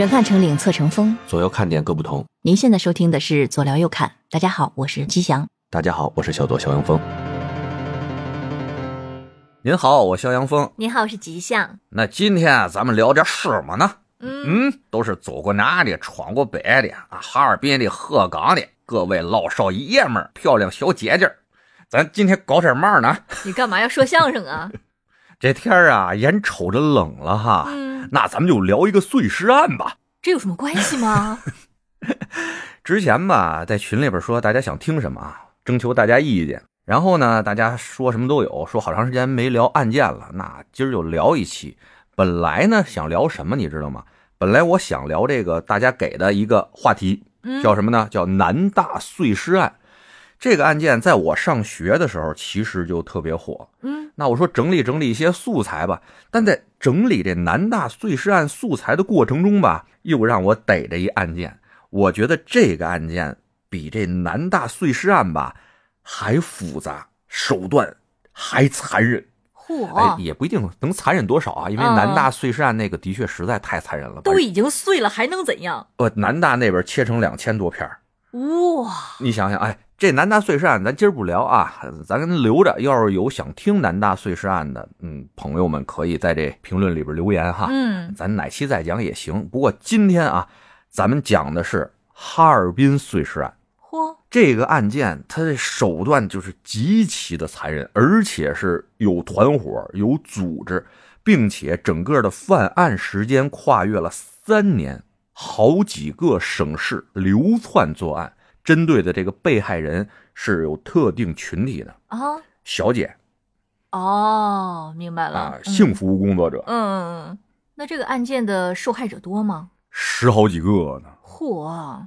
远看成岭侧成峰，左右看点各不同。您现在收听的是左聊右看，大家好，我是吉祥。大家好，我是小左肖阳峰。您好，我肖阳峰。您好，我是吉祥。那今天啊，咱们聊点什么呢？嗯，嗯，都是走过南的，闯过北的啊，哈尔滨的、鹤岗的各位老少爷们儿、漂亮小姐姐儿，咱今天搞点嘛呢？你干嘛要说相声啊？这天儿啊，眼瞅着冷了哈，嗯，那咱们就聊一个碎尸案吧。这有什么关系吗？之前吧，在群里边说大家想听什么啊，征求大家意见。然后呢，大家说什么都有，说好长时间没聊案件了，那今儿就聊一期。本来呢想聊什么，你知道吗？本来我想聊这个大家给的一个话题，嗯，叫什么呢？叫南大碎尸案。这个案件在我上学的时候其实就特别火。嗯，那我说整理整理一些素材吧，但在整理这南大碎尸案素材的过程中吧，又让我逮着一案件。我觉得这个案件比这南大碎尸案吧还复杂，手段还残忍。哎，嚯，也不一定能残忍多少啊，因为嗯南大碎尸案那个的确实在太残忍了。都已经碎了，还能怎样？呃，南大那边切成两千多片儿哇，你想想，哎，这南大碎尸案咱今儿不聊啊，咱留着。要是有想听南大碎尸案的，嗯，朋友们可以在这评论里边留言哈，嗯，咱哪期再讲也行。不过今天啊，咱们讲的是哈尔滨碎尸案。嚯，这个案件，它的手段就是极其的残忍，而且是有团伙、有组织，并且整个的犯案时间跨越了三年，好几个省市流窜作案，针对的这个被害人是有特定群体的，啊，小姐哦，明白了啊，，嗯性服务工作者，嗯，那这个案件的受害者多吗？十好几个呢。嚯，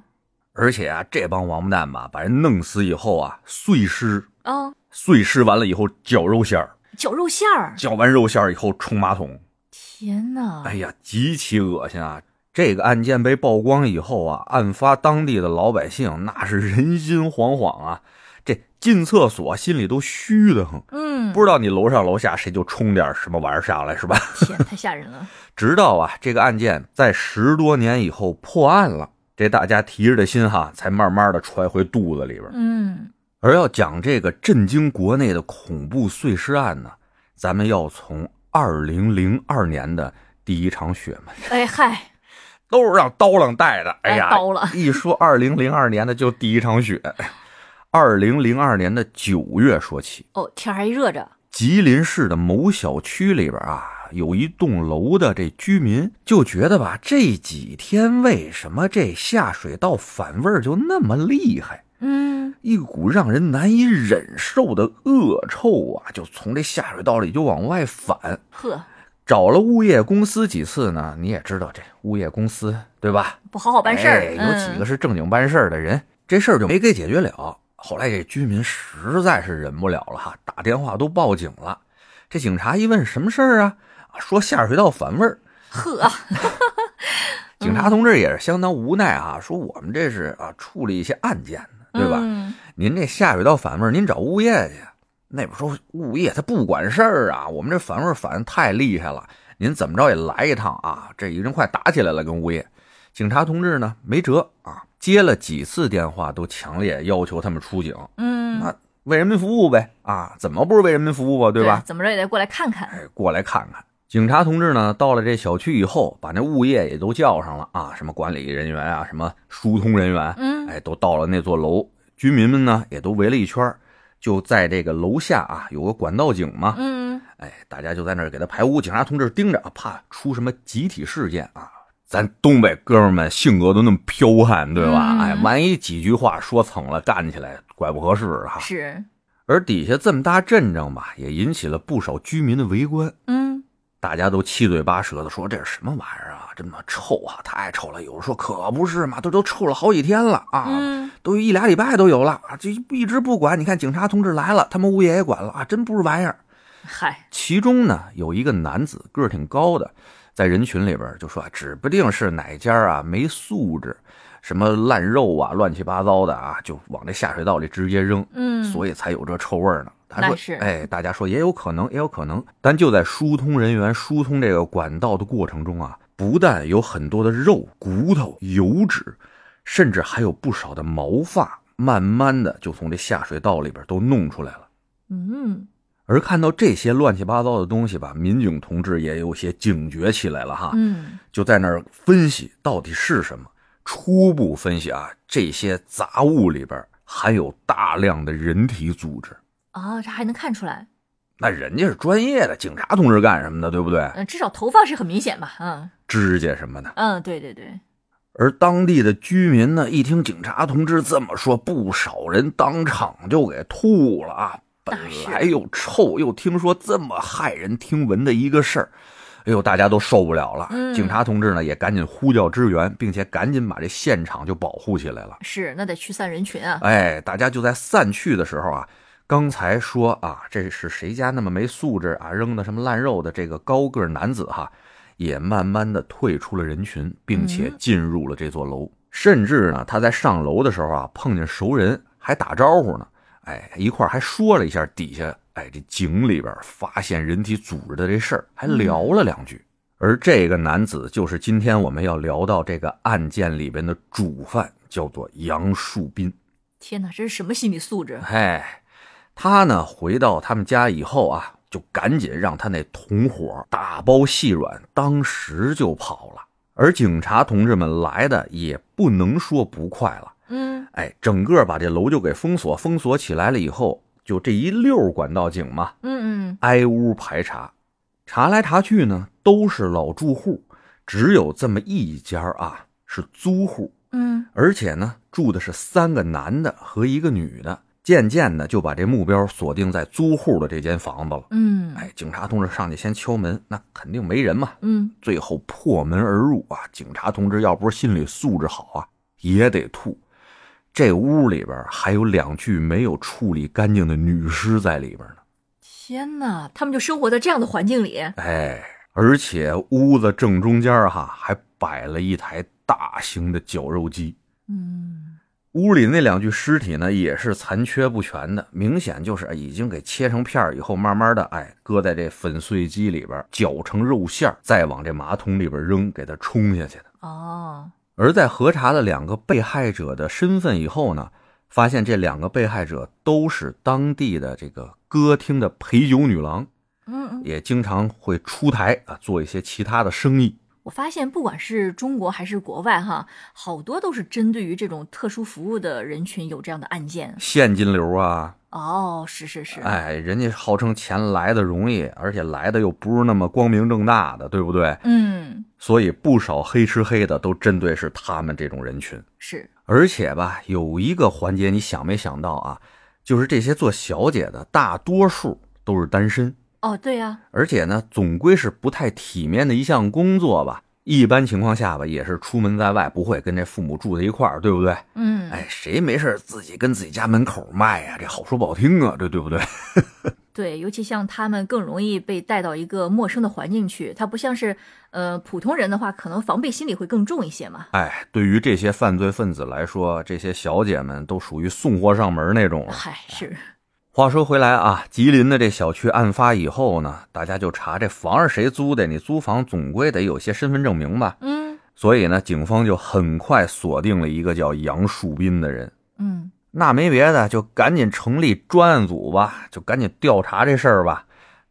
而且啊，这帮王八蛋吧，把人弄死以后啊，碎尸，啊，碎尸完了以后绞肉馅儿，绞肉馅儿，绞完肉馅儿以后冲马桶。天哪！哎呀，极其恶心啊！这个案件被曝光以后啊，案发当地的老百姓那是人心惶惶啊，这进厕所心里都虚的很。嗯，不知道你楼上楼下谁就冲点什么玩意儿下来是吧？天，太吓人了。直到啊，这个案件在十多年以后破案了，这大家提着的心哈，才慢慢的揣回肚子里边。嗯，而要讲这个震惊国内的恐怖碎尸案呢，咱们要从二零零二年的第一场雪门。哎嗨，都是让刀郎带的。哎呀，哎刀了一说二零零二年的就第一场雪，二零零二年的九月说起，哦，天还热着，吉林市的某小区里边啊，有一栋楼的这居民就觉得吧，这几天为什么这下水道反味儿就那么厉害？嗯，一股让人难以忍受的恶臭啊，就从这下水道里就往外反。呵，找了物业公司几次呢？你也知道这物业公司对吧？不好好办事儿、哎有几个是正经办事儿的人，这事儿就没给解决了。后来这居民实在是忍不了了哈，打电话都报警了。这警察一问什么事儿啊？啊说下水道反味儿。嗯呵，警察同志也是相当无奈啊，说我们这是啊处理一些案件的，对吧？嗯您这下水道反味儿，您找物业去。那边说物业他不管事儿啊，我们这反味儿反的太厉害了，您怎么着也来一趟啊！这已经快打起来了，跟物业。警察同志呢没辙啊，接了几次电话都强烈要求他们出警，嗯，那为人民服务呗啊，怎么不是为人民服务啊，对吧？怎么着也得过来看看。哎，过来看看。警察同志呢，到了这小区以后，把那物业也都叫上了啊，什么管理人员啊，什么疏通人员，嗯哎，都到了那座楼。居民们呢，也都围了一圈儿就在这个楼下啊，有个管道井嘛，嗯，哎，大家就在那儿给他排污。警察同志盯着，怕出什么集体事件啊。咱东北哥们儿们性格都那么彪悍，对吧？嗯哎，万一几句话说蹭了，干起来怪不合适哈。是，而底下这么大阵仗吧，也引起了不少居民的围观。嗯，大家都七嘴八舌的说这是什么玩意儿啊，这么臭啊，太臭了。有人说可不是嘛，这都臭了好几天了啊，嗯，都一俩礼拜都有了啊，这一直不管。你看警察同志来了，他们物业也管了啊，真不是玩意儿。嗨，其中呢有一个男子个儿挺高的，在人群里边就说，指不定是哪家啊没素质，什么烂肉啊，乱七八糟的啊，就往这下水道里直接扔，嗯，所以才有这臭味儿呢。他说那是：“哎，大家说也有可能，也有可能。但就在疏通人员疏通这个管道的过程中啊，不但有很多的肉、骨头、油脂，甚至还有不少的毛发，慢慢的就从这下水道里边都弄出来了。嗯，而看到这些乱七八糟的东西吧，民警同志也有些警觉起来了哈，嗯，就在那儿分析到底是什么。初步分析啊，这些杂物里边含有大量的人体组织。哦，这还能看出来，那人家是专业的警察同志干什么的，对不对？嗯，至少头发是很明显吧，嗯指甲什么的。嗯，对对对，而当地的居民呢，一听警察同志这么说，不少人当场就给吐了啊！本来又臭，又听说这么骇人听闻的一个事儿，哎呦，大家都受不了了。嗯警察同志呢，也赶紧呼叫支援，并且赶紧把这现场就保护起来了。是，那得驱散人群啊，哎，大家就在散去的时候啊，刚才说啊，这是谁家那么没素质啊，扔的什么烂肉的这个高个男子哈，也慢慢的退出了人群，并且进入了这座楼。甚至呢，他在上楼的时候啊，碰见熟人，还打招呼呢。哎，一块还说了一下底下，哎，这井里边发现人体组织的这事儿，还聊了两句。而这个男子就是今天我们要聊到这个案件里边的主犯，叫做杨树斌。天哪，这是什么心理素质？哎，他呢回到他们家以后啊，就赶紧让他那同伙打包细软，当时就跑了。而警察同志们来的也不能说不快了，嗯。哎，整个把这楼就给封锁，封锁起来了以后，就这一溜管道井嘛，嗯嗯，挨屋排查，查来查去呢，都是老住户，只有这么一家啊是租户，嗯。而且呢，住的是三个男的和一个女的。渐渐的就把这目标锁定在租户的这间房子了。嗯哎，警察同志上去先敲门，那肯定没人嘛。嗯，最后破门而入啊！警察同志要不是心理素质好啊，也得吐。这屋里边还有两具没有处理干净的女尸在里边呢。天哪，他们就生活在这样的环境里，哎，而且屋子正中间哈还摆了一台大型的绞肉机。嗯屋里那两具尸体呢，也是残缺不全的，明显就是已经给切成片儿以后，慢慢的，哎，搁在这粉碎机里边搅成肉馅儿，再往这马桶里边扔，给它冲下去的。哦，而在核查了两个被害者的身份以后呢，发现这两个被害者都是当地的这个歌厅的陪酒女郎，嗯嗯，也经常会出台啊做一些其他的生意。我发现不管是中国还是国外哈，好多都是针对于这种特殊服务的人群有这样的案件。现金流啊，哦，是是是，哎，人家号称钱来的容易，而且来的又不是那么光明正大的，对不对？嗯，所以不少黑吃黑的都针对是他们这种人群。是，而且吧，有一个环节你想没想到啊？就是这些做小姐的大多数都是单身，哦，对呀、而且呢，总归是不太体面的一项工作吧。一般情况下吧，也是出门在外，不会跟这父母住在一块儿，对不对？嗯，哎，谁没事自己跟自己家门口卖呀、这好说不好听啊，这对不对？对，尤其像他们更容易被带到一个陌生的环境去，他不像是呃普通人的话，可能防备心理会更重一些嘛。哎，对于这些犯罪分子来说，这些小姐们都属于送货上门那种了。嗨，是，话说回来啊，吉林的这小区案发以后呢，大家就查这房是谁租的，你租房总归得有些身份证明吧。嗯所以呢，警方就很快锁定了一个叫杨树斌的人。嗯那没别的，就赶紧成立专案组吧，就赶紧调查这事儿吧。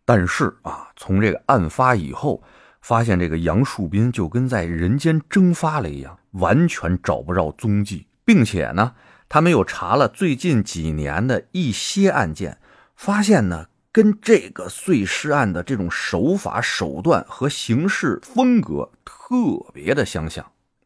但是啊，从这个案发以后，发现这个杨树斌就跟在人间蒸发了一样，完全找不着踪迹，并且呢，他们又查了最近几年的一些案件，发现呢，跟这个碎尸案的这种手法、手段和行事风格特别的相像。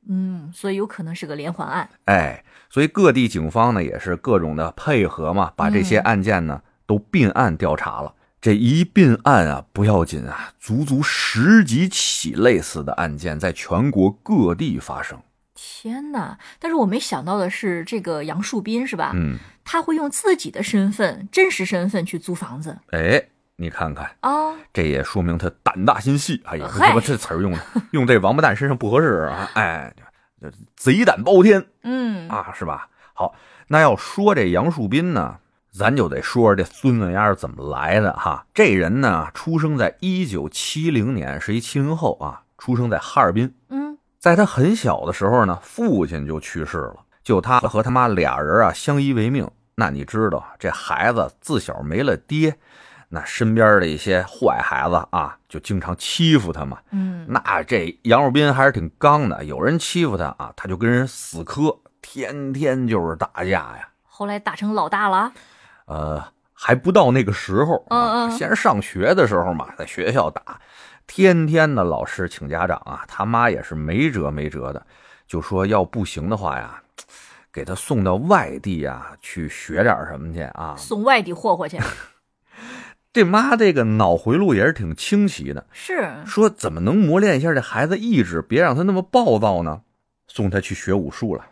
嗯，所以有可能是个连环案。哎，所以各地警方呢也是各种的配合嘛，把这些案件呢、都并案调查了。这一并案啊，不要紧啊，足足十几起类似的案件在全国各地发生。天哪！但是我没想到的是，这个杨树斌是吧？嗯，他会用自己的身份、真实身份去租房子哎，你看看，啊、这也说明他胆大心细。哎呀，这词儿用的，用这王八蛋身上不合适啊！哎，贼胆包天。嗯啊，是吧？好，那要说这杨树斌呢，咱就得说说这孙子丫是怎么来的哈。这人呢，出生在一九七零年，是一七零后啊，出生在哈尔滨。嗯，在他很小的时候呢，父亲就去世了，就他和他妈俩人啊相依为命。那你知道，这孩子自小没了爹，那身边的一些坏孩子啊，就经常欺负他嘛。嗯，那这杨若斌还是挺刚的，有人欺负他啊，他就跟人死磕，天天就是打架呀。后来打成老大了。呃，还不到那个时候啊，嗯嗯先是上学的时候嘛，在学校打，天天的老师请家长啊，他妈也是没辙没辙的，就说要不行的话呀，给他送到外地啊去学点什么去啊。送外地霍霍去。这妈这个脑回路也是挺清奇的，是，说怎么能磨练一下这孩子意志，别让他那么暴躁呢？送他去学武术了，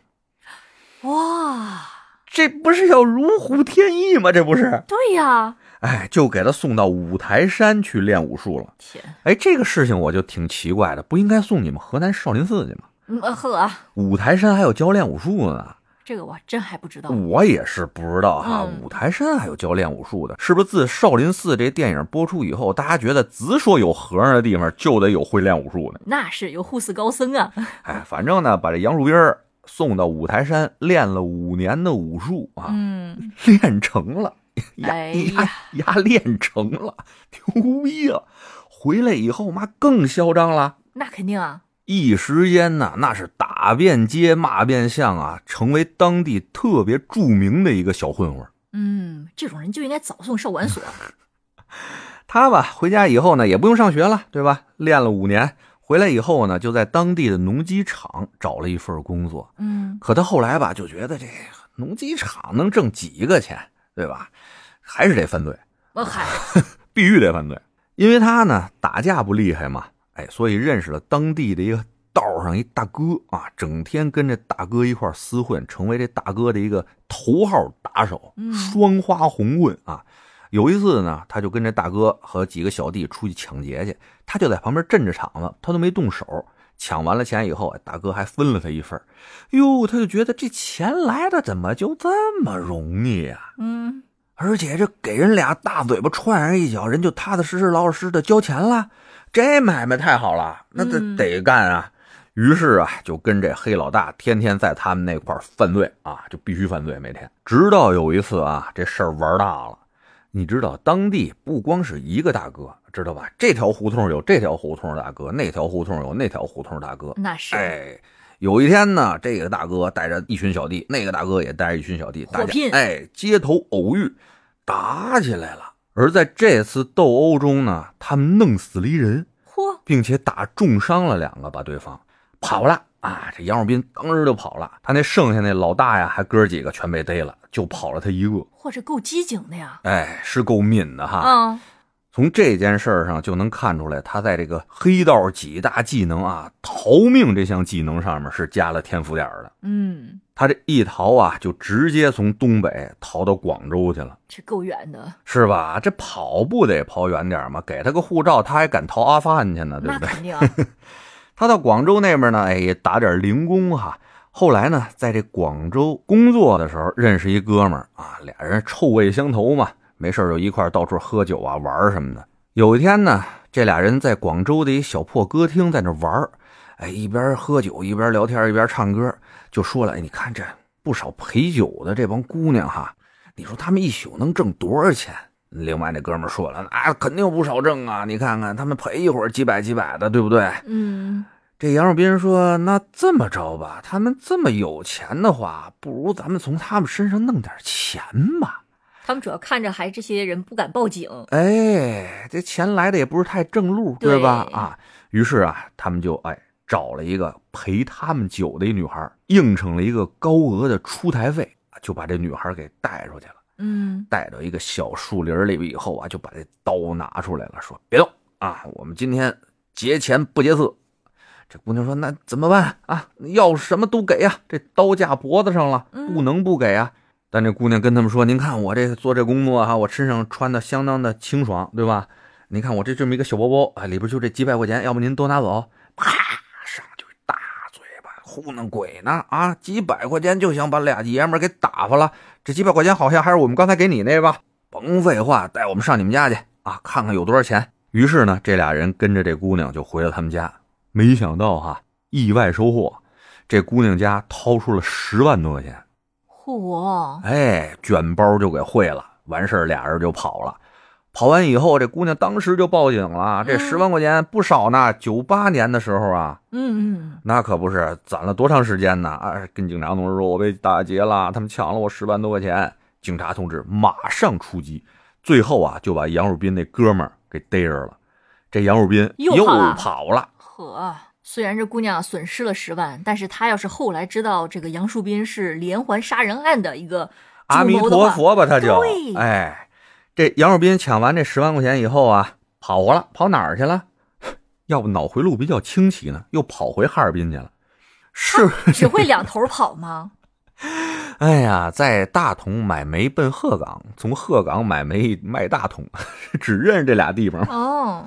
哇，这不是要如虎添翼吗？这不是？对呀，哎，就给他送到五台山去练武术了。天，哎，这个事情我就挺奇怪的，不应该送你们河南少林寺去吗？嗯呃呵，五台山还有教练武术呢，这个我真还不知道。我也是不知道哈。嗯五台山还有教练武术的，是不是自少林寺这电影播出以后，大家觉得只说有和尚的地方就得有会练武术的？那是有护寺高僧啊。哎，反正呢，把这杨树斌送到五台山练了五年的武术啊，嗯，练成了，呀哎呀呀，练成了，牛逼啊！回来以后，妈更嚣张了。那肯定啊。一时间呢，那是打遍街骂遍巷啊，成为当地特别著名的一个小混混。嗯，这种人就应该早送少管所。他吧，回家以后呢，也不用上学了，对吧？练了五年，回来以后呢，就在当地的农机厂找了一份工作。嗯，可他后来吧，就觉得这农机厂能挣几个钱，对吧？还是得犯罪，我嗨，必须得犯罪，因为他呢打架不厉害嘛，哎，所以认识了当地的一个道上一大哥啊，整天跟这大哥一块厮混，成为这大哥的一个头号打手，嗯双花红棍啊。有一次呢，他就跟这大哥和几个小弟出去抢劫去，他就在旁边镇着场子，他都没动手。抢完了钱以后，大哥还分了他一份儿哟，他就觉得这钱来的怎么就这么容易啊、嗯，而且这给人俩大嘴巴踹上一脚，人就踏踏实实、老老实实的交钱了，这买卖太好了，那得、嗯得干啊！于是啊，就跟这黑老大天天在他们那块儿犯罪啊，就必须犯罪，每天。直到有一次啊，这事儿玩大了。你知道，当地不光是一个大哥，知道吧？这条胡同有这条胡同大哥，那条胡同有那条胡同大哥。那是。哎，有一天呢，这个大哥带着一群小弟，那个大哥也带着一群小弟，大家哎，街头偶遇，打起来了。而在这次斗殴中呢，他们弄死了一人，嚯，并且打重伤了两个，把对方跑了啊！这杨若斌当时就跑了，他那剩下那老大呀，还哥几个全被逮了，就跑了他一个。嚯，这够机警的呀。哎，是够敏的哈。啊，从这件事儿上就能看出来，他在这个黑道几大技能啊，逃命这项技能上面是加了天赋点儿的。嗯，他这一逃啊，就直接从东北逃到广州去了，这够远的。是吧？这跑不得跑远点吗？给他个护照，他还敢逃阿富汗去呢，对不对？肯定啊。他到广州那边呢，哎，也打点零工哈。后来呢，在这广州工作的时候，认识一哥们儿啊，俩人臭味相投嘛，没事儿就一块到处喝酒啊、玩儿什么的。有一天呢，这俩人在广州的一小破歌厅在那玩儿，哎，一边喝酒一边聊天一边唱歌，就说了：“哎，你看这不少陪酒的这帮姑娘哈，你说他们一宿能挣多少钱？”另外那哥们儿说了：“啊肯定不少挣啊！你看看他们陪一会儿几百几百的，对不对？”嗯，这杨若斌说：“那这么着吧，他们这么有钱的话，不如咱们从他们身上弄点钱吧。他们主要看着还这些人不敢报警。哎，这钱来的也不是太正路，对吧？啊，于是啊，他们就哎找了一个陪他们酒的一女孩，应承了一个高额的出台费，就把这女孩给带出去了。嗯，带到一个小树林里边以后啊，就把这刀拿出来了，说：“别动啊，我们今天劫钱不劫色。”这姑娘说：“那怎么办啊？要什么都给呀、这刀架脖子上了，嗯不能不给啊。但这姑娘跟他们说：“您看我这做这工作哈、我身上穿的相当的清爽，对吧？您看我这这么一个小包包，啊，里边就这几百块钱，要不您都拿走？”啪，上去大嘴巴，糊弄鬼呢啊！几百块钱就想把俩爷们给打发了。这几百块钱好像还是我们刚才给你那吧？甭废话，带我们上你们家去啊，看看有多少钱。于是呢，这俩人跟着这姑娘就回了他们家。没想到哈，意外收获，这姑娘家掏出了十万多块钱，嚯，哎，卷包就给汇了，完事儿俩人就跑了。跑完以后，这姑娘当时就报警了。这嗯十万块钱不少呢，九八年的时候啊，嗯嗯，那可不是攒了多长时间呢？啊，跟警察同志说，我被打劫了，他们抢了我十万多块钱。警察同志马上出击，最后啊就把杨汝斌那哥们儿给逮着了。这杨汝斌又跑了跑了，呵。虽然这姑娘损失了十万，但是她要是后来知道这个杨树斌是连环杀人案的一个阿弥陀佛吧，他就哎，这杨树斌抢完这十万块钱以后啊，跑了，跑哪儿去了？要不脑回路比较清奇呢，又跑回哈尔滨去了。是，只会两头跑吗？哎呀，在大同买煤奔鹤岗，从鹤岗买煤卖大同，只认识这俩地方。哦，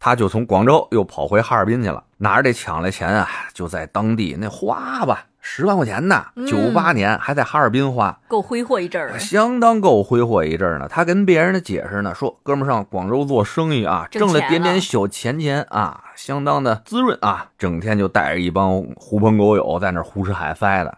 他就从广州又跑回哈尔滨去了，拿着这抢来钱啊，就在当地那花吧，十万块钱呢，嗯九八年还在哈尔滨花，够挥霍一阵儿了。相当够挥霍一阵儿呢。他跟别人的解释呢，说哥们儿上广州做生意啊，挣了点点小钱钱啊，相当的滋润啊，整天就带着一帮狐朋狗友在那儿胡吃海塞的。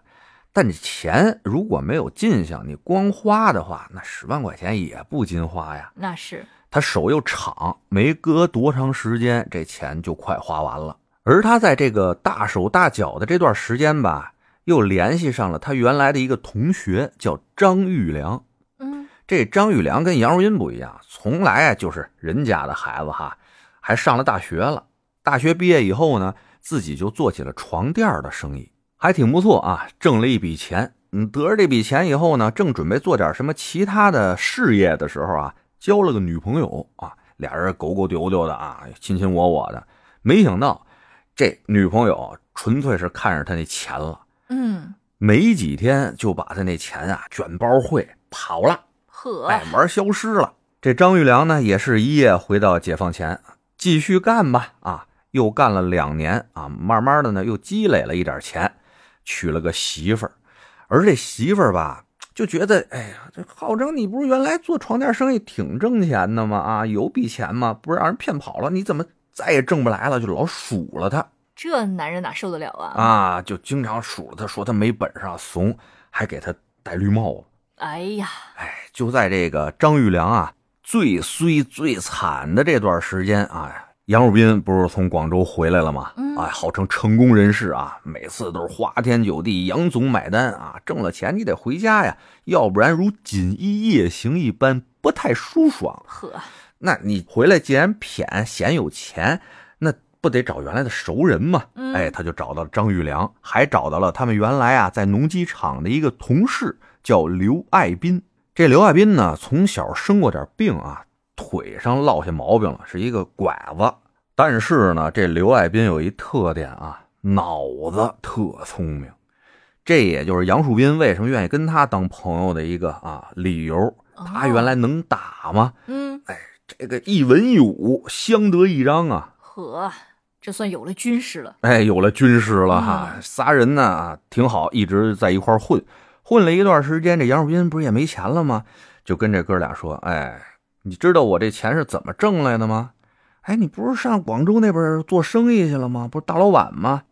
但你钱如果没有进项，你光花的话，那十万块钱也不禁花呀。那是，他手又长，没隔多长时间，这钱就快花完了。而他在这个大手大脚的这段时间吧，又联系上了他原来的一个同学，叫张玉良。嗯，这张玉良跟杨树斌不一样，从来啊就是人家的孩子哈，还上了大学了。大学毕业以后呢，自己就做起了床垫的生意，还挺不错啊，挣了一笔钱。嗯，得着这笔钱以后呢，正准备做点什么其他的事业的时候啊，交了个女朋友啊，俩人狗狗丢丢的啊，亲亲我我的。没想到这女朋友纯粹是看上他那钱了，嗯，没几天就把他那钱啊卷包汇跑了。呵，哎，玩消失了。这张玉良呢，也是一夜回到解放前，继续干吧。啊，又干了两年啊，慢慢的呢，又积累了一点钱，娶了个媳妇儿。而这媳妇儿吧，就觉得，哎呀，这浩征，你不是原来做床垫生意挺挣钱的吗？啊，有笔钱吗？不是让人骗跑了，你怎么再也挣不来了？就老数了他这男人哪受得了啊？啊，就经常数了他，说他没本事啊，怂，还给他戴绿帽子。哎呀，哎，就在这个张玉良啊最衰最惨的这段时间啊，杨汝斌不是从广州回来了吗？号称成功人士啊，每次都是花天酒地，杨总买单啊，挣了钱你得回家呀，要不然如锦衣夜行一般，不太舒爽。呵，那你回来既然谝嫌有钱，那不得找原来的熟人吗？嗯哎，他就找到了张玉良，还找到了他们原来啊在农机厂的一个同事，叫刘爱斌。这刘爱斌呢，从小生过点病啊，腿上落下毛病了，是一个拐子。但是呢，这刘爱斌有一特点啊，脑子特聪明。这也就是杨树斌为什么愿意跟他当朋友的一个啊理由。他原来能打吗？嗯，哎这个一文一武相得益彰啊！呵，这算有了军师了。哎，有了军师了哈，嗯仨人呢啊挺好，一直在一块混，混了一段时间，这杨树斌不是也没钱了吗？就跟这哥俩说：“哎，你知道我这钱是怎么挣来的吗？哎，你不是上广州那边做生意去了吗？不是大老板吗？”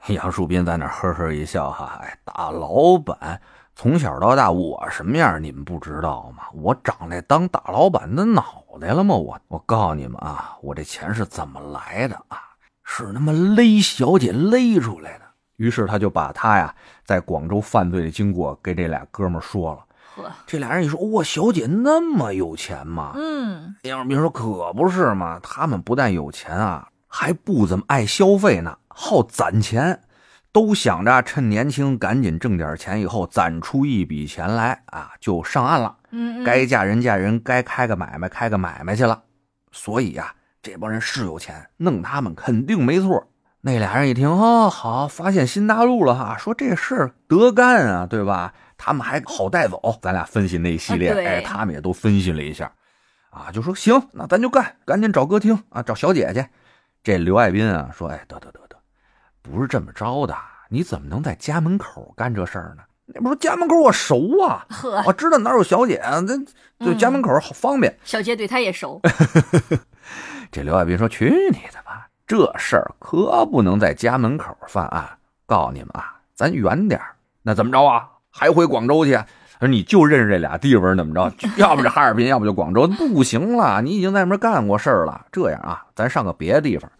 杨树斌在那呵呵一笑哈，哎，大老板。从小到大，我什么样你们不知道吗？我长那当大老板的脑袋了吗？我我告诉你们啊，我这钱是怎么来的啊？是他妈勒小姐勒出来的。于是他就把他呀在广州犯罪的经过给这俩哥们说了。呵，这俩人一说，哇，小姐那么有钱吗？嗯，杨树斌说：“可不是嘛，他们不但有钱啊，还不怎么爱消费呢，好攒钱，都想着趁年轻赶紧挣点钱，以后攒出一笔钱来啊，就上岸了。嗯，嗯该嫁人嫁人，该开个买卖开个买卖去了。所以呀、这帮人是有钱，弄他们肯定没错。那俩人一听，哦，好，发现新大陆了哈，说这事儿得干啊，对吧？他们还好带走。咱俩分析那一系列，啊哎，他们也都分析了一下，啊，就说行，那咱就干，赶紧找歌厅啊，找小姐去。这刘爱斌啊，说，哎，得得得得，不是这么着的，你怎么能在家门口干这事儿呢？那不是家门口我熟啊，呵，我知道哪有小姐啊，这就嗯家门口好方便。小杰对他也熟。这刘爱斌说：“去你的吧，这事儿可不能在家门口犯案。告诉你们啊，咱远点那怎么着啊？还回广州去？说你就认识这俩地方，怎么着？要不就哈尔滨，要不就广州，不行了。你已经在那边干过事儿了。这样啊，咱上个别的地方。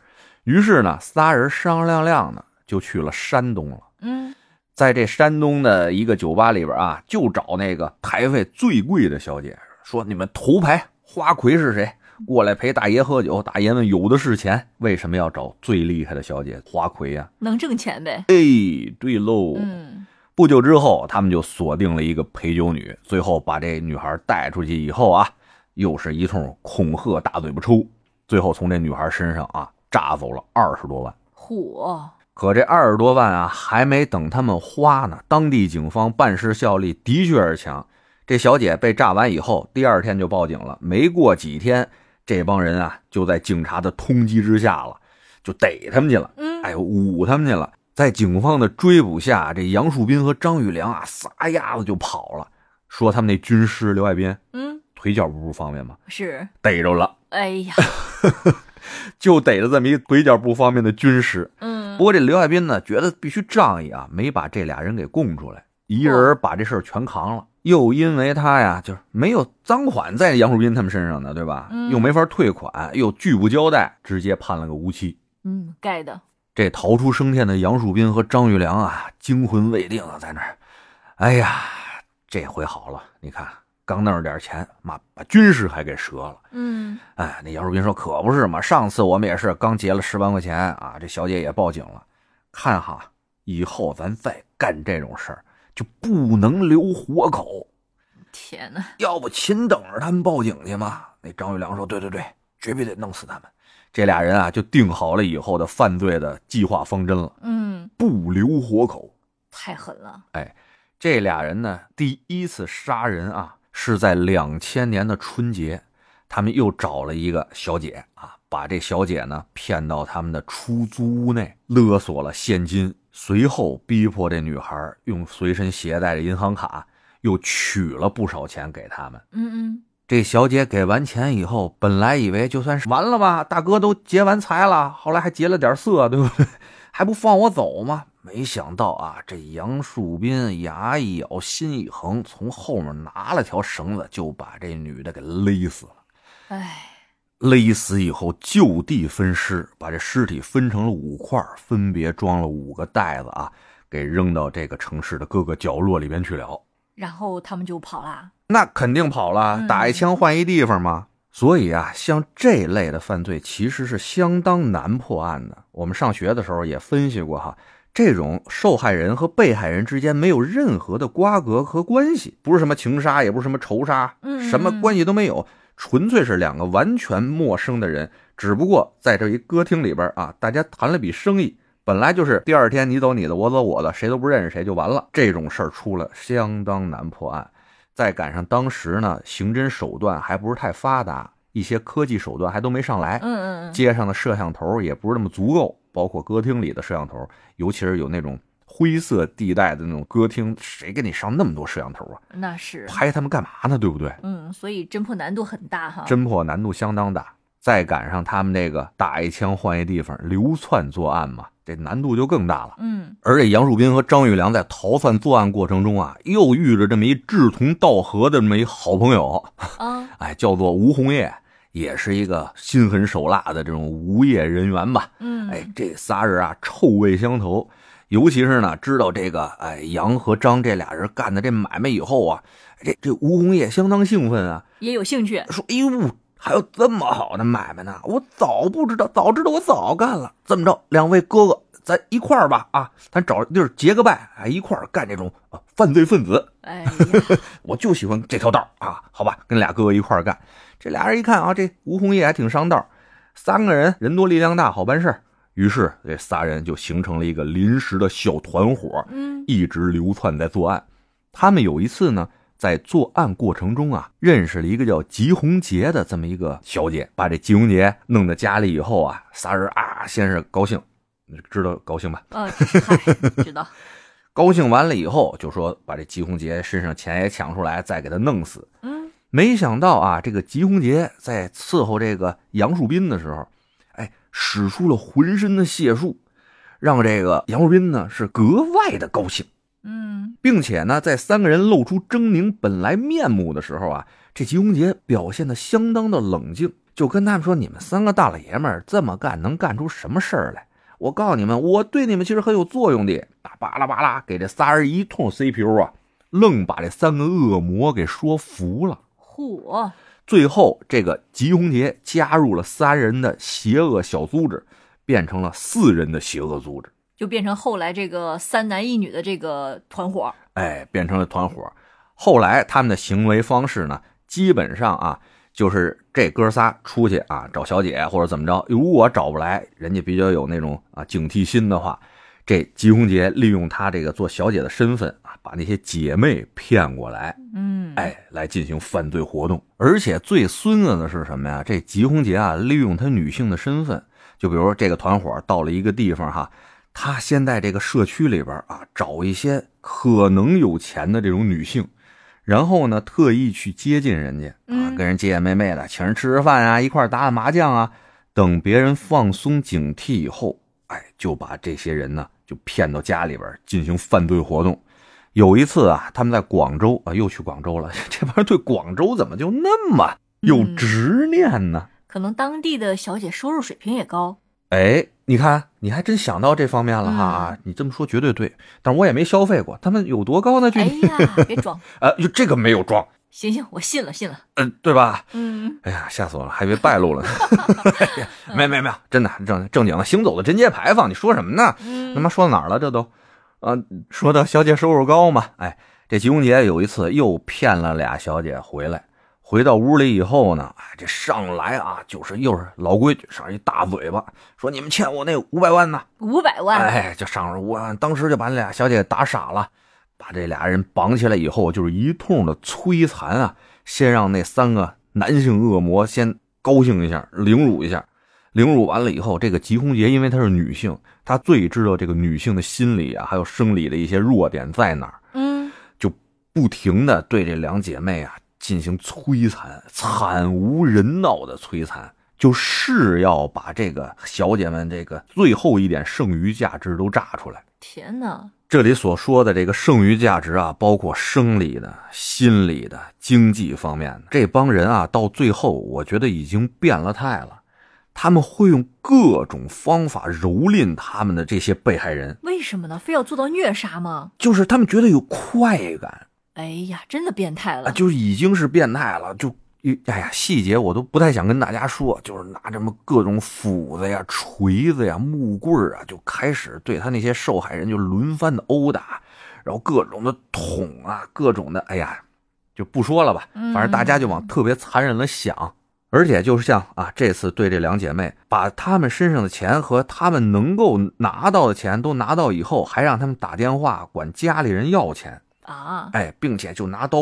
于是呢，仨人商量量呢就去了山东了。嗯，在这山东的一个酒吧里边啊，就找那个台费最贵的小姐，说你们头牌花魁是谁？过来陪大爷喝酒。大爷们有的是钱，为什么要找最厉害的小姐花魁呀？能挣钱呗。哎，对喽。嗯，不久之后，他们就锁定了一个陪酒女，最后把这女孩带出去以后啊，又是一通恐吓、大嘴巴抽，最后从这女孩身上啊榨走了二十多万。嚯！可这二十多万啊，还没等他们花呢，当地警方办事效率的确是强。这小姐被炸完以后，第二天就报警了。没过几天，这帮人啊就在警察的通缉之下了，就逮他们去了。嗯，哎，捂他们去了。在警方的追捕下，这杨树斌和张玉良啊，撒丫子就跑了。说他们那军师刘爱斌，嗯，腿脚不方便吗？是。逮着了。哎呀，就逮着这么一腿脚不方便的军师。嗯，不过这刘爱斌呢，觉得必须仗义啊，没把这俩人给供出来，一人把这事儿全扛了。又因为他呀，就是没有赃款在杨树斌他们身上呢，对吧？嗯又没法退款，又拒不交代，直接判了个无期。嗯，盖的。这逃出升天的杨树斌和张玉良啊，惊魂未定啊，在那儿。哎呀，这回好了，你看刚弄着点钱，妈把军师还给折了。嗯，哎，那杨树斌说：“可不是嘛，上次我们也是刚结了十万块钱啊，这小姐也报警了。看哈，以后咱再干这种事儿，就不能留活口，天哪！要不勤等着他们报警去嘛。”那张玉良说：“对对对，绝必得弄死他们。”这俩人啊，就定好了以后的犯罪的计划方针了，嗯，不留活口。太狠了。哎这俩人呢，第一次杀人啊，是在两千年的春节，他们又找了一个小姐啊，把这小姐呢骗到他们的出租屋内，勒索了现金，随后逼迫这女孩用随身携带的银行卡，又取了不少钱给他们。嗯嗯，这小姐给完钱以后，本来以为就算是完了吧，大哥都劫完财了，后来还劫了点色，对不对？还不放我走吗？没想到啊，这杨树斌牙一咬，心一横，从后面拿了条绳子，就把这女的给勒死了。哎，勒死以后就地分尸，把这尸体分成了五块，分别装了五个袋子啊，给扔到这个城市的各个角落里边去了。然后他们就跑啦。那肯定跑了，嗯打一枪换一地方嘛。所以啊，像这类的犯罪其实是相当难破案的。我们上学的时候也分析过哈，这种受害人和被害人之间没有任何的瓜葛和关系，不是什么情杀，也不是什么仇杀，嗯什么关系都没有，纯粹是两个完全陌生的人，只不过在这一歌厅里边啊，大家谈了笔生意。本来就是第二天你走你的，我走我的，谁都不认识谁就完了。这种事儿出了，相当难破案。再赶上当时呢，刑侦手段还不是太发达，一些科技手段还都没上来，嗯嗯嗯，街上的摄像头也不是那么足够，包括歌厅里的摄像头，尤其是有那种灰色地带的那种歌厅，谁给你上那么多摄像头啊？那是。拍他们干嘛呢？对不对？嗯，所以侦破难度很大哈。侦破难度相当大。再赶上他们这个打一枪换一地方流窜作案嘛，这难度就更大了。嗯而且杨树斌和张玉良在逃窜作案过程中啊，又遇着这么一志同道合的这么一好朋友，啊，哎，叫做吴红叶，也是一个心狠手辣的这种无业人员吧。嗯，哎，这仨人啊，臭味相投。尤其是呢，知道这个哎杨和张这俩人干的这买卖以后啊，这这吴红叶相当兴奋啊，也有兴趣。说：“哎呦，还有这么好的买卖呢！我早不知道，早知道我早干了。这么着，两位哥哥，咱一块儿吧啊，咱找地儿结个拜，哎，一块儿干这种啊犯罪分子。哎呀，我就喜欢这条道啊，好吧，跟俩哥哥一块儿干。这俩人一看啊，这吴红叶还挺上道，三个人人多力量大，好办事儿。于是这仨人就形成了一个临时的小团伙，嗯一直流窜在作案。他们有一次呢，在作案过程中啊，认识了一个叫吉红杰的这么一个小姐，把这吉红杰弄到家里以后啊，仨人啊，先是高兴，知道高兴吧？啊，嗨，知道。高兴完了以后，就说把这吉红杰身上钱也抢出来，再给他弄死。嗯没想到啊，这个吉红杰在伺候这个杨树斌的时候，哎，使出了浑身的解数，让这个杨树斌呢是格外的高兴。嗯，并且呢，在三个人露出狰狞本来面目的时候啊，这吉红杰表现的相当的冷静，就跟他们说：“你们三个大老爷们儿这么干，能干出什么事儿来？我告诉你们，我对你们其实很有作用的。”啊，巴拉巴拉给这仨人一通 CPU 啊，愣把这三个恶魔给说服了。嚯！最后，这个吉红杰加入了三人的邪恶小组织，变成了四人的邪恶组织。就变成后来这个三男一女的这个团伙。哎，变成了团伙。后来他们的行为方式呢，基本上啊，就是这哥仨出去啊找小姐或者怎么着，如果找不来，人家比较有那种啊警惕心的话，这吉红杰利用他这个做小姐的身份啊，把那些姐妹骗过来，嗯，哎，来进行犯罪活动。而且最孙子的是什么呀？这吉红杰啊，利用他女性的身份，就比如说这个团伙到了一个地方哈。他先在这个社区里边啊，找一些可能有钱的这种女性，然后呢，特意去接近人家啊，跟人姐姐妹妹的，请人吃吃饭啊，一块打打麻将啊。等别人放松警惕以后，哎，就把这些人呢，就骗到家里边进行犯罪活动。有一次啊，他们在广州啊，又去广州了。这帮人对广州怎么就那么有执念呢？可能当地的小姐收入水平也高。哎，你看，你还真想到这方面了哈！你这么说绝对对，但我也没消费过，他们有多高呢？哎呀，别装！呃，就这个没有装。行行，我信了，信了。嗯，对吧？嗯。哎呀，吓死我了，还以为败露了呢。没没没有，真的正正经的行走的贞节牌坊，你说什么呢？他妈说到哪儿了？这都，啊，说到小姐收入高嘛。哎，这吉永杰有一次又骗了俩小姐回来。回到屋里以后呢，哎，这上来啊，就是又是老规矩，上一大嘴巴，说你们欠我那五百万呢，五百万，哎，就上着我，当时就把那俩小姐打傻了，把这俩人绑起来以后，就是一通的摧残啊，先让那三个男性恶魔先高兴一下，凌辱一下，凌辱完了以后，这个吉红杰因为她是女性，她最知道这个女性的心理啊，还有生理的一些弱点在哪儿，嗯，就不停的对这两姐妹啊。进行摧残，惨无人道的摧残，就是要把这个小姐们这个最后一点剩余价值都榨出来。天哪！这里所说的这个剩余价值啊，包括生理的、心理的、经济方面的。这帮人啊，到最后我觉得已经变了态了，他们会用各种方法蹂躏他们的这些被害人。为什么呢？非要做到虐杀吗？就是他们觉得有快感。哎呀，真的变态了！就已经是变态了，就哎呀，细节我都不太想跟大家说，就是拿什么各种斧子呀、锤子呀、木棍啊，就开始对他那些受害人就轮番的殴打，然后各种的捅啊，各种的，哎呀，就不说了吧，反正大家就往特别残忍了想。而且就是像啊，这次对这两姐妹，把她们身上的钱和她们能够拿到的钱都拿到以后，还让他们打电话管家里人要钱。啊，哎，并且就拿刀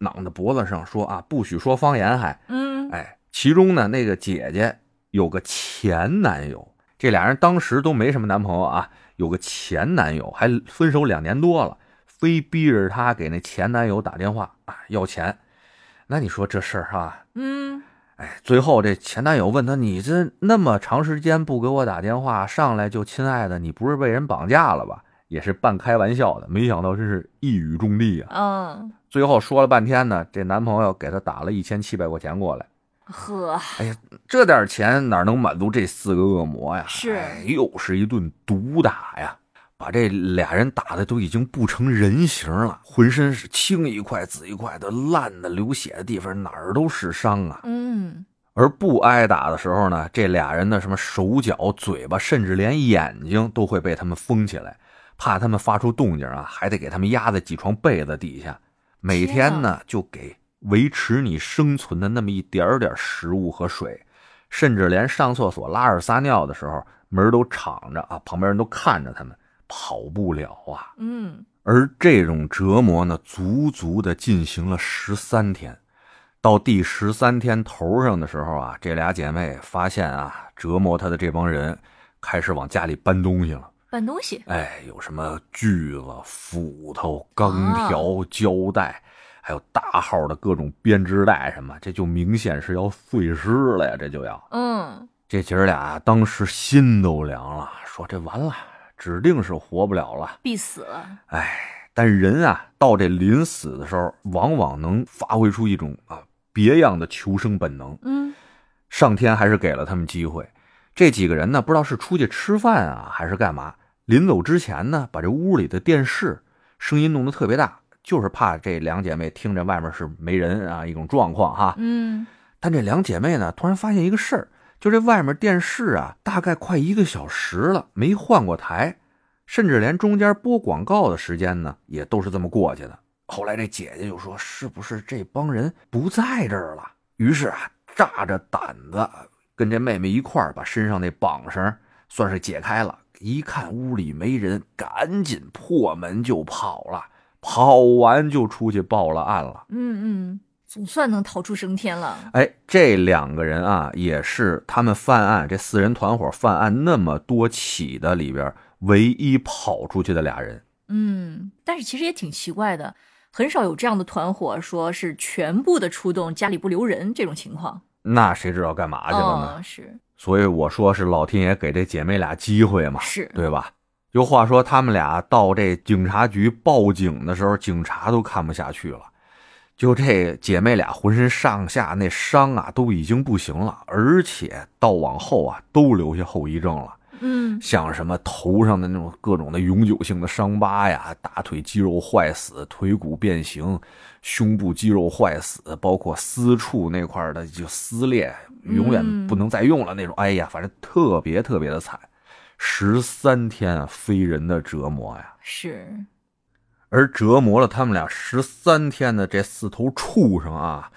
攮在脖子上说啊，不许说方言，还，嗯，哎，其中呢，那个姐姐有个前男友，这俩人当时都没什么男朋友啊，有个前男友，还分手两年多了，非逼着她给那前男友打电话啊要钱，那你说这事儿哈，嗯，哎，最后这前男友问他，你这那么长时间不给我打电话，上来就亲爱的，你不是被人绑架了吧？也是半开玩笑的，没想到真是一语中的啊！嗯，最后说了半天呢，这男朋友给她打了一千七百块钱过来。呵，哎呀，这点钱哪能满足这四个恶魔呀？是，又是一顿毒打呀，把这俩人打的都已经不成人形了，浑身是青一块紫一块的，烂的流血的地方哪儿都是伤啊。嗯，而不挨打的时候呢，这俩人的什么手脚、嘴巴，甚至连眼睛都会被他们封起来。怕他们发出动静啊，还得给他们压在几床被子底下，每天呢就给维持你生存的那么一点点食物和水，甚至连上厕所拉屎撒尿的时候门都敞着啊，旁边人都看着他们，跑不了啊。嗯，而这种折磨呢，足足的进行了十三天，到第十三天头上的时候啊，这俩姐妹发现啊，折磨她的这帮人开始往家里搬东西了。搬东西，哎，有什么锯子、斧头、钢条、胶带，还有大号的各种编织袋，什么，这就明显是要碎尸了呀！这就要，嗯，这姐儿俩当时心都凉了，说这完了，指定是活不了了。必死了。哎，但人啊，到这临死的时候，往往能发挥出一种啊别样的求生本能。嗯上天还是给了他们机会。这几个人呢，不知道是出去吃饭啊，还是干嘛。临走之前呢，把这屋里的电视声音弄得特别大，就是怕这两姐妹听着外面是没人啊一种状况哈。嗯但这两姐妹呢，突然发现一个事儿，就这外面电视啊，大概快一个小时了没换过台，甚至连中间播广告的时间呢，也都是这么过去的。后来这姐姐就说：“是不是这帮人不在这儿了？”于是啊，炸着胆子跟这妹妹一块儿把身上那绑绳算是解开了。一看屋里没人，赶紧破门就跑了。跑完就出去报了案了。嗯嗯，总算能逃出升天了。哎，这两个人啊，也是他们犯案这四人团伙犯案那么多起的里边唯一跑出去的俩人。嗯，但是其实也挺奇怪的，很少有这样的团伙说是全部的出动，家里不留人这种情况。那谁知道干嘛去了呢？哦，是所以我说是老天爷给这姐妹俩机会嘛，是，对吧？就话说，他们俩到这警察局报警的时候，警察都看不下去了。就这姐妹俩浑身上下那伤啊，都已经不行了，而且到往后啊，都留下后遗症了。嗯像什么头上的那种各种的永久性的伤疤呀，大腿肌肉坏死、腿骨变形、胸部肌肉坏死，包括私处那块的就撕裂，永远不能再用了那种。哎呀，反正特别特别的惨，十三天啊，非人的折磨呀。是，而折磨了他们俩十三天的这四头畜生啊，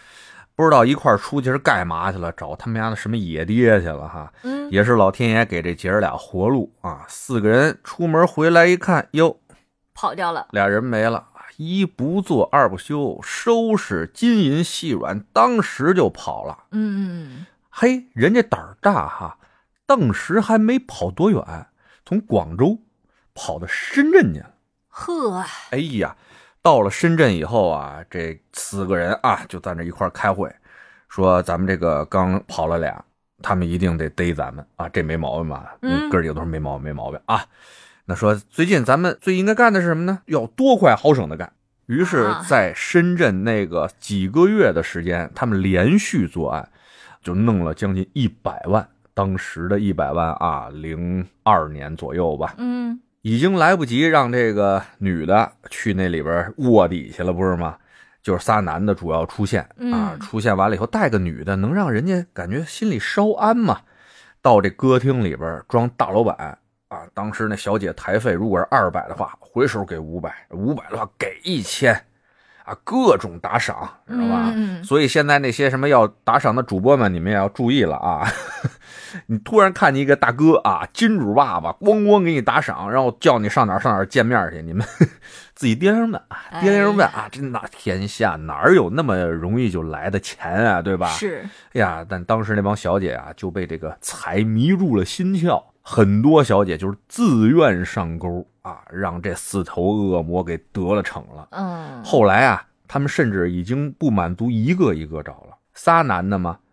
不知道一块出去是干嘛去了，找他们家的什么野爹去了哈。嗯也是老天爷给这姐儿俩活路啊！四个人出门回来一看，哟，跑掉了。俩人没了，一不做二不休，收拾金银细软，当时就跑了。嗯嗯嘿，人家胆儿大哈，当时还没跑多远，从广州跑到深圳去了。呵，哎呀，到了深圳以后啊，这四个人啊就在那一块儿开会，说咱们这个刚跑了俩，他们一定得逮咱们啊，这没毛病吧？嗯哥儿几个都是没毛病，没毛病啊。那说最近咱们最应该干的是什么呢？要多快好省的干。于是啊，在深圳那个几个月的时间，他们连续作案，就弄了将近一百万，当时的一百万啊，零二年左右吧。嗯已经来不及让这个女的去那里边卧底去了，不是吗？就是仨男的主要出现啊，嗯出现完了以后带个女的，能让人家感觉心里稍安嘛。到这歌厅里边装大老板啊，当时那小姐台费如果是二百的话，回手给五百；五百的话给一千，啊，各种打赏，知道吧？所以现在那些什么要打赏的主播们，你们也要注意了啊！你突然看见一个大哥啊，金主爸爸，咣咣给你打赏，然后叫你上哪儿上哪儿见面去，你们 自己掂量办啊，掂量办啊！这哪天下哪有那么容易就来的钱啊，对吧？是，哎呀，但当时那帮小姐啊，就被这个财迷住了心窍，很多小姐就是自愿上钩啊，让这四头恶魔给得了逞了。嗯后来啊，他们甚至已经不满足一个一个找了，仨男的嘛，嗯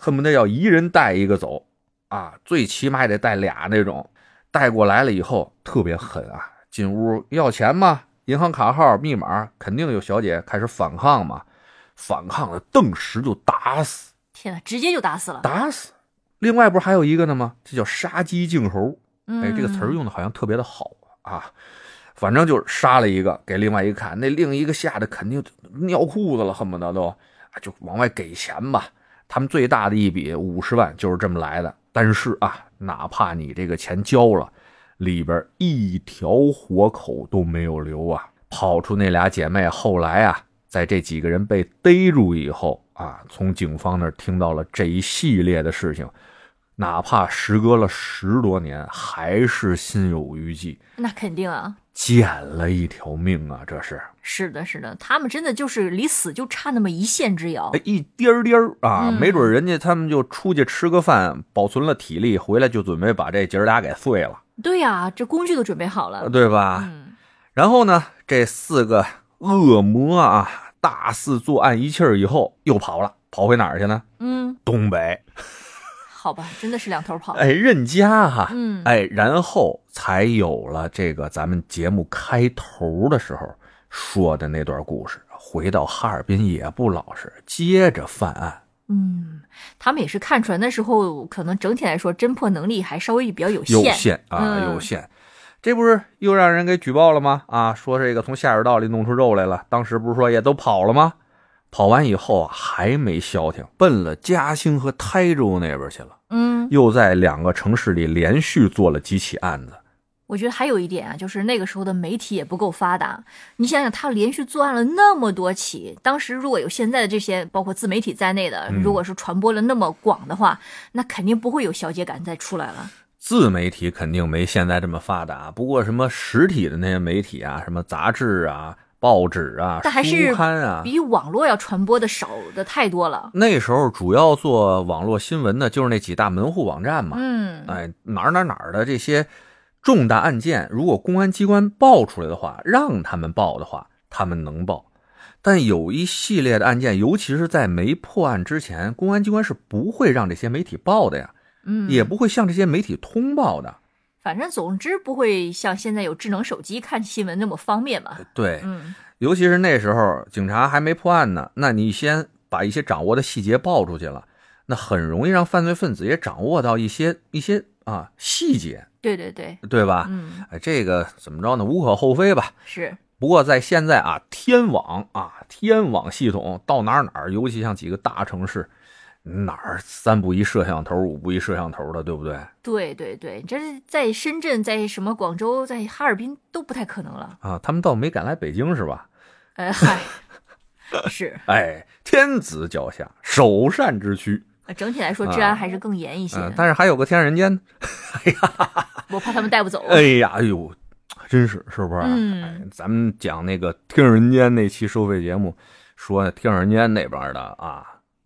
恨不得要一人带一个走啊，最起码也得带俩那种。带过来了以后特别狠啊，进屋要钱嘛，银行卡号、密码，肯定有小姐开始反抗嘛，反抗了，顿时就打死，天哪，直接就打死了。打死。另外不是还有一个呢吗？这叫杀鸡儆猴。嗯，哎，这个词儿用的好像特别的好啊。反正就是杀了一个，给另外一个看，那另一个吓得肯定尿裤子了，恨不得都啊，就往外给钱吧。他们最大的一笔五十万就是这么来的。但是啊，哪怕你这个钱交了，里边一条活口都没有留啊。跑出那俩姐妹，后来啊，在这几个人被逮住以后啊，从警方那听到了这一系列的事情。哪怕时隔了十多年，还是心有余悸，那肯定啊。捡了一条命啊！这是，是的，是的，他们真的就是离死就差那么一线之遥哎，。一颠儿颠儿啊，嗯没准人家他们就出去吃个饭，保存了体力，回来就准备把这姐儿俩给碎了，对呀、这工具都准备好了。对吧？嗯然后呢，这四个恶魔啊，大肆作案一气儿以后，又跑了，跑回哪儿去呢？嗯，东北。好吧，真的是两头跑。哎，任家哈，嗯，哎，然后才有了这个咱们节目开头的时候说的那段故事。回到哈尔滨也不老实，接着犯案。嗯，他们也是看出来那时候可能整体来说侦破能力还稍微比较有限有限。限啊，嗯有限。这不是又让人给举报了吗？啊，说这个从下水道里弄出肉来了。当时不是说也都跑了吗？跑完以后啊，还没消停，奔了嘉兴和台州那边去了。嗯，又在两个城市里连续做了几起案子。我觉得还有一点啊，就是那个时候的媒体也不够发达。你想想，他连续作案了那么多起，当时如果有现在的这些包括自媒体在内的，嗯如果是传播了那么广的话，那肯定不会有小姐感再出来了。自媒体肯定没现在这么发达，不过什么实体的那些媒体啊，什么杂志啊、报纸啊、但还是书刊啊，比网络要传播的少的太多了。那时候主要做网络新闻的就是那几大门户网站嘛。嗯，哎，哪儿哪儿哪儿的这些重大案件，如果公安机关报出来的话，让他们报的话，他们能报。但有一系列的案件，尤其是在没破案之前，公安机关是不会让这些媒体报的呀，嗯，也不会向这些媒体通报的。反正总之不会像现在有智能手机看新闻那么方便吧？对，嗯尤其是那时候警察还没破案呢，那你先把一些掌握的细节爆出去了，那很容易让犯罪分子也掌握到一些一些啊细节，对对对，对吧？嗯，哎，这个怎么着呢？无可厚非吧。是，不过在现在啊，天网啊，天网系统到哪儿哪儿，尤其像几个大城市，哪儿三步一摄像头，五步一摄像头的，对不对？对对对，这是在深圳，在什么广州，在哈尔滨都不太可能了。啊，他们倒没敢来北京是吧？哎 嗨，是，哎，天子脚下，首善之区。整体来说治安还是更严一些。嗯、但是还有个天上人间。我怕他们带不走。哎呀，哎呦，真是是不是？嗯哎，咱们讲那个《天上人间》那期收费节目，说那天上人间那边的啊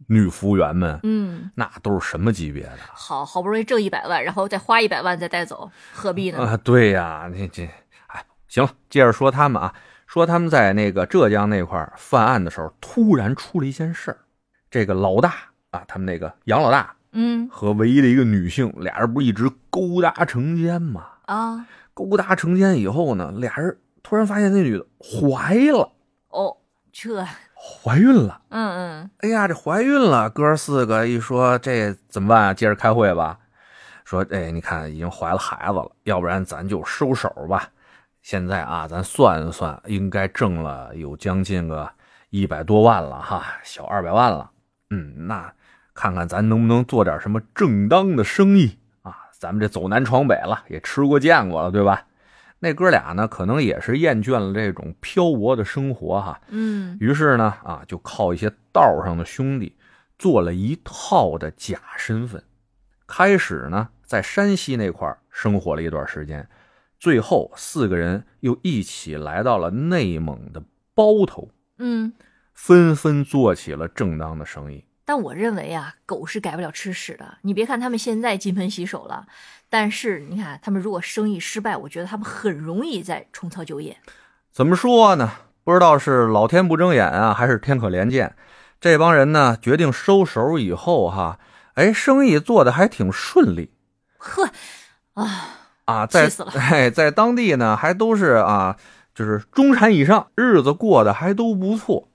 女服务员们，嗯，那都是什么级别的？好好不容易挣一百万，然后再花一百万再带走，何必呢？啊，对呀，这这，哎，行了，接着说他们啊，说他们在那个浙江那块儿犯案的时候，突然出了一件事儿。这个老大啊，他们那个杨老大嗯和唯一的一个女性，俩人不是一直勾搭成奸吗？啊勾搭成奸以后呢，俩人突然发现那女的怀了，哦，这怀孕了。嗯嗯哎呀，这怀孕了，哥四个一说这怎么办啊？接着开会吧。说，哎，你看已经怀了孩子了，要不然咱就收手吧。现在啊，咱算一算，应该挣了有将近个一百多万了哈，小二百万了。嗯，那看看咱能不能做点什么正当的生意啊？咱们这走南闯北了，也吃过见过了，对吧？那哥俩呢，可能也是厌倦了这种漂泊的生活哈，嗯于是呢，啊，就靠一些道上的兄弟做了一套的假身份。开始呢，在山西那块儿生活了一段时间，最后四个人又一起来到了内蒙的包头，嗯。纷纷做起了正当的生意。但我认为啊，狗是改不了吃屎的。你别看他们现在金盆洗手了，但是你看他们如果生意失败，我觉得他们很容易再重操旧业。怎么说呢？不知道是老天不睁眼啊，还是天可怜见。这帮人呢，决定收手以后哈，哎，生意做的还挺顺利。呵，啊，啊，在气死了 哎，在当地呢，还都是啊，就是中产以上，日子过得还都不错。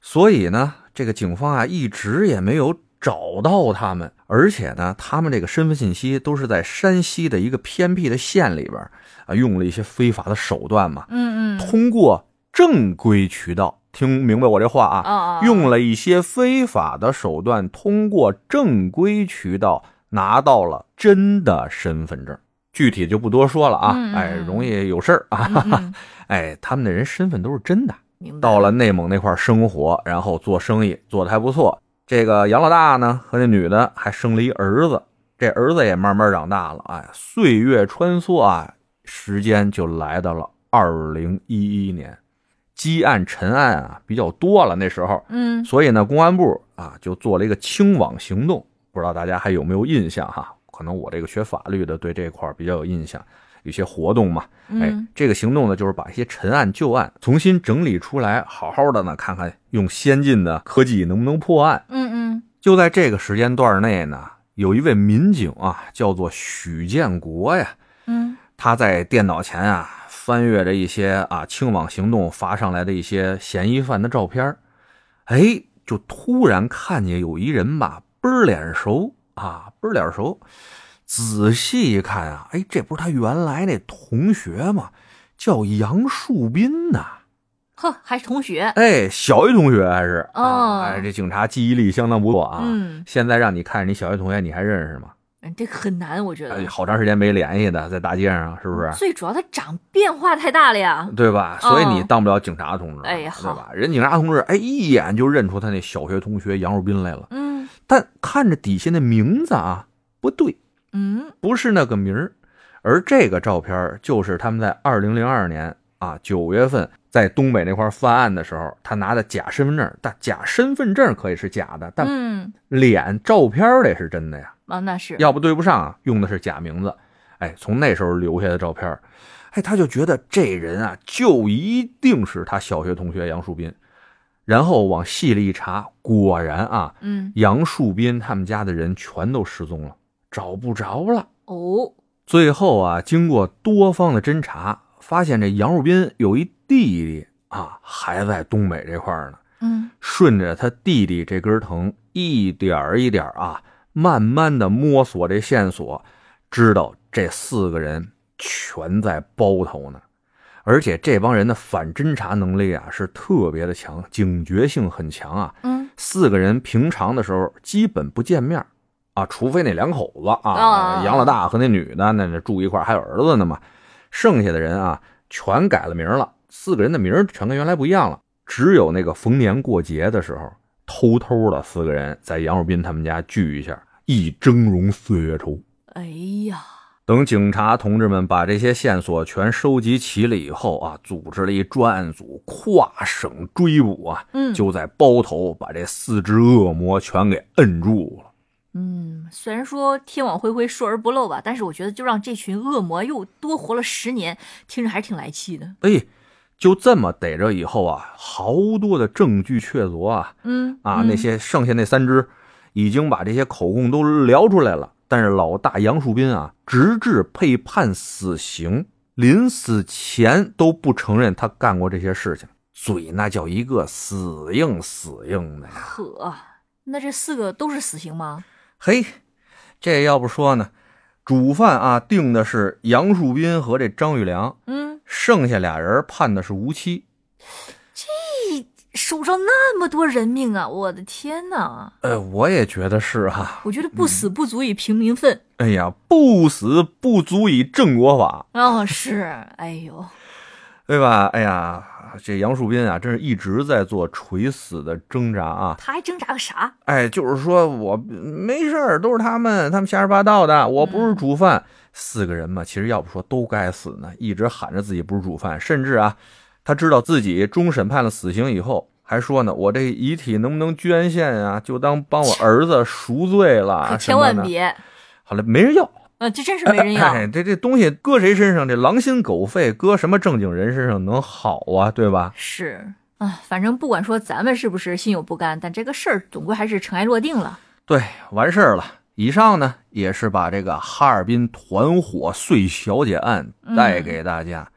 所以呢，这个警方啊，一直也没有找到他们，而且呢，他们这个身份信息都是在山西的一个偏僻的县里边啊，用了一些非法的手段嘛，嗯嗯，通过正规渠道，听明白我这话啊，用了一些非法的手段，通过正规渠道拿到了真的身份证。具体就不多说了啊，哎，容易有事儿啊，哎，他们的人身份都是真的。明白到了内蒙那块儿生活，然后做生意做的还不错。这个杨老大呢和那女的还生了一儿子，这儿子也慢慢长大了。哎，岁月穿梭啊，时间就来到了二零一一年，积案陈案啊比较多了那时候，嗯所以呢，公安部啊就做了一个清网行动，不知道大家还有没有印象哈？可能我这个学法律的对这块儿比较有印象，有些活动嘛。哎嗯，这个行动呢，就是把一些陈案旧案重新整理出来，好好的呢看看用先进的科技能不能破案。嗯嗯就在这个时间段内呢，有一位民警啊，叫做许建国呀，嗯他在电脑前啊翻阅着一些啊清网行动发上来的一些嫌疑犯的照片哎，就突然看见有一人吧，倍儿脸熟啊，倍儿脸熟。仔细一看啊，哎，这不是他原来那同学吗？叫杨树斌呐、呵，还是同学。哎，小学同学还是哦啊哎，这警察记忆力相当不错啊。嗯，现在让你看你小学同学，你还认识吗？嗯这很难，我觉得。哎，好长时间没联系的，在大街上是不是？最主要他长变化太大了呀。对吧？所以你哦当不了警察同志，哎呀对吧？人警察同志，哎，一眼就认出他那小学同学杨树斌来了。嗯但看着底下那名字啊，不对，嗯不是那个名儿。而这个照片就是他们在二零零二年啊九月份在东北那块犯案的时候，他拿的假身份证，但假身份证可以是假的，但嗯脸照片得是真的呀。啊，那是。要不对不上啊，用的是假名字。哎，从那时候留下的照片，哎，他就觉得这人啊，就一定是他小学同学杨树斌。然后往细里一查，果然啊，嗯杨树斌他们家的人全都失踪了，找不着了。哦最后啊，经过多方的侦查，发现这杨树斌有一弟弟啊，还在东北这块儿呢。嗯顺着他弟弟这根藤，一点儿一点儿啊，慢慢的摸索这线索，知道这四个人全在包头呢。而且这帮人的反侦查能力啊是特别的强，警觉性很强啊。嗯四个人平常的时候基本不见面啊，除非那两口子啊，啊杨老大和那女的那那住一块还有儿子呢嘛。剩下的人啊，全改了名了，四个人的名全跟原来不一样了。只有那个逢年过节的时候，偷偷的四个人在杨树斌他们家聚一下，一峥嵘岁月稠。哎呀，等警察同志们把这些线索全收集齐了以后啊，组织了一专案组跨省追捕啊，嗯就在包头把这四只恶魔全给摁住了。嗯，虽然说天网恢恢疏而不漏吧，但是我觉得就让这群恶魔又多活了十年，听着还是挺来气的。哎，就这么逮着以后啊，好多的证据确凿啊嗯啊，嗯那些剩下那三只已经把这些口供都聊出来了，但是老大杨树斌啊，直至被判死刑，临死前都不承认他干过这些事情，嘴那叫一个死硬死硬的呀。呵，那这四个都是死刑吗？嘿，这要不说呢，主犯啊定的是杨树斌和这张玉良，嗯，剩下俩人判的是无期。这手上那么多人命啊！我的天哪！呃，我也觉得是哈、我觉得不死不足以平民愤。哎呀，不死不足以正国法，哦，是，哎呦，对吧？哎呀，这杨树斌啊，真是一直在做垂死的挣扎啊！他还挣扎个啥？哎，就是说我没事儿，都是他们，他们瞎说八道的，我不是主犯。四个人嘛，其实要不说都该死呢，一直喊着自己不是主犯，甚至啊，他知道自己终审判了死刑以后，还说呢，我这遗体能不能捐献啊？就当帮我儿子赎罪了，可千万别，好了，没人要。呃，这真是没人要。哎，这这东西搁谁身上，这狼心狗肺，搁什么正经人身上能好啊？对吧？是啊，反正不管说咱们是不是心有不甘，但这个事儿总归还是尘埃落定了。对，完事儿了。以上呢，也是把这个哈尔滨团伙碎小姐案带给大家，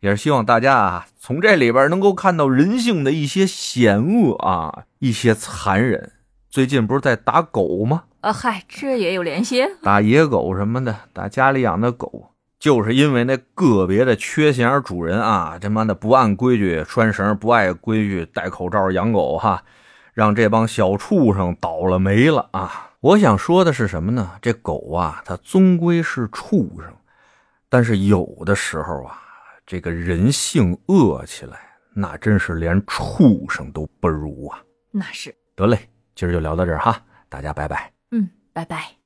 也是希望大家啊，从这里边能够看到人性的一些险恶啊，一些残忍。最近不是在打狗吗？啊，嗨，这也有联系。打野狗什么的，打家里养的狗，就是因为那个别的缺心眼儿主人啊，他妈的不按规矩拴绳，不按规矩戴口罩养狗哈，让这帮小畜生倒了霉了啊！我想说的是什么呢？这狗啊，它终归是畜生，但是有的时候啊，这个人性恶起来，那真是连畜生都不如啊！那是，得嘞，今儿就聊到这儿哈，大家拜拜。嗯，拜拜。